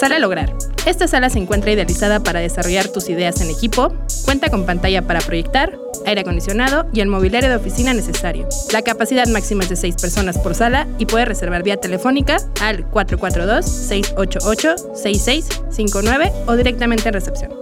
Sala Lograr. Esta sala se encuentra idealizada para desarrollar tus ideas en equipo, cuenta con pantalla para proyectar, aire acondicionado y el mobiliario de oficina necesario. La capacidad máxima es de 6 personas por sala y puedes reservar vía telefónica al 442-688-6659 o directamente en recepción.